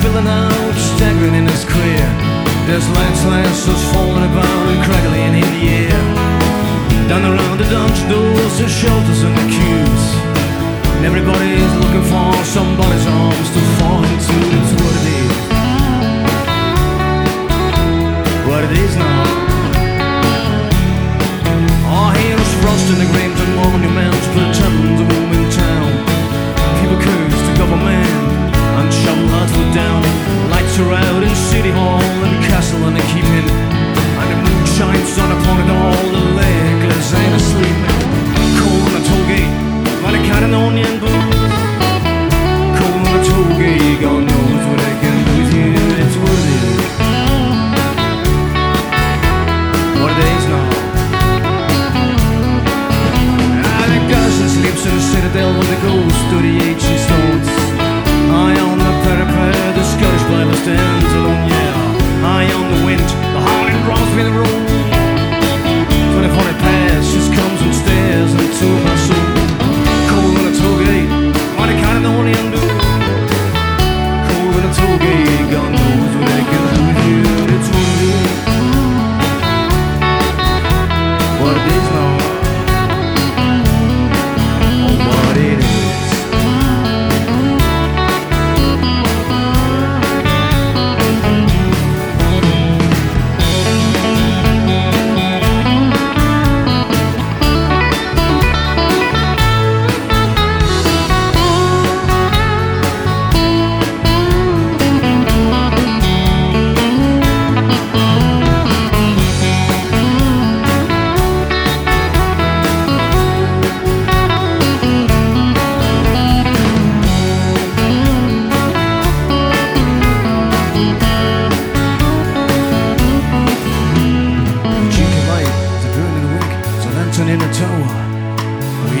spilling out, staggering in his career. There's landslides that's falling about and crackling in the air. Down around the dungeon doors, the shelters and the queues. And everybody's looking for somebody's arms to fall into. It's what it is. What it is now. Our heroes frost in the graves out in City Hall and Castle and the keeping. And the moon shines on upon it all. The legless ain't asleep. Cold on the toll gate, by the cat and onion booth. Cold on the toll gate, God knows what they can do with you. It's what it. What it is now. Ah, the cousin sleeps in the citadel with the ghost of the ancient Scottish stands alone, yeah. High on the wind, the howling drums with the roll.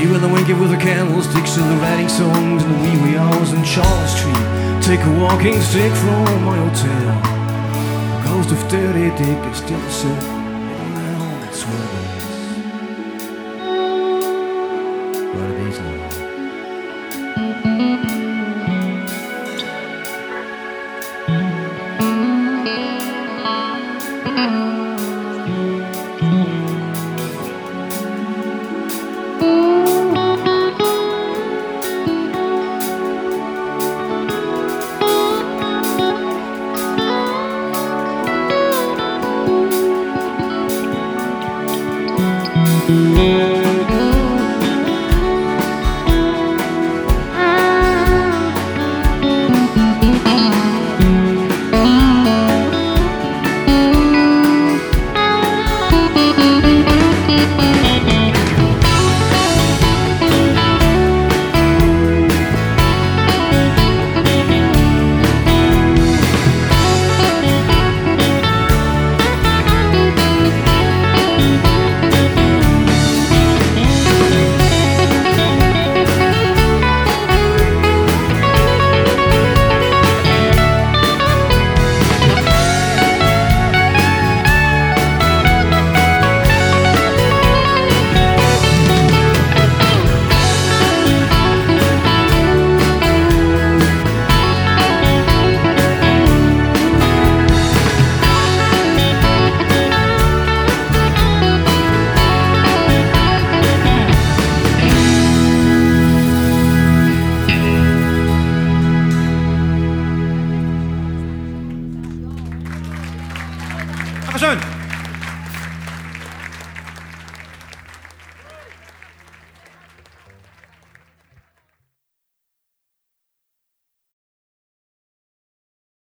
We with the winky with the candlesticks and the writing songs and the wee wee hours in Charles Street. Take a walking stick from my hotel. The ghost of dirty dick is still. What it is now. Dankeschön.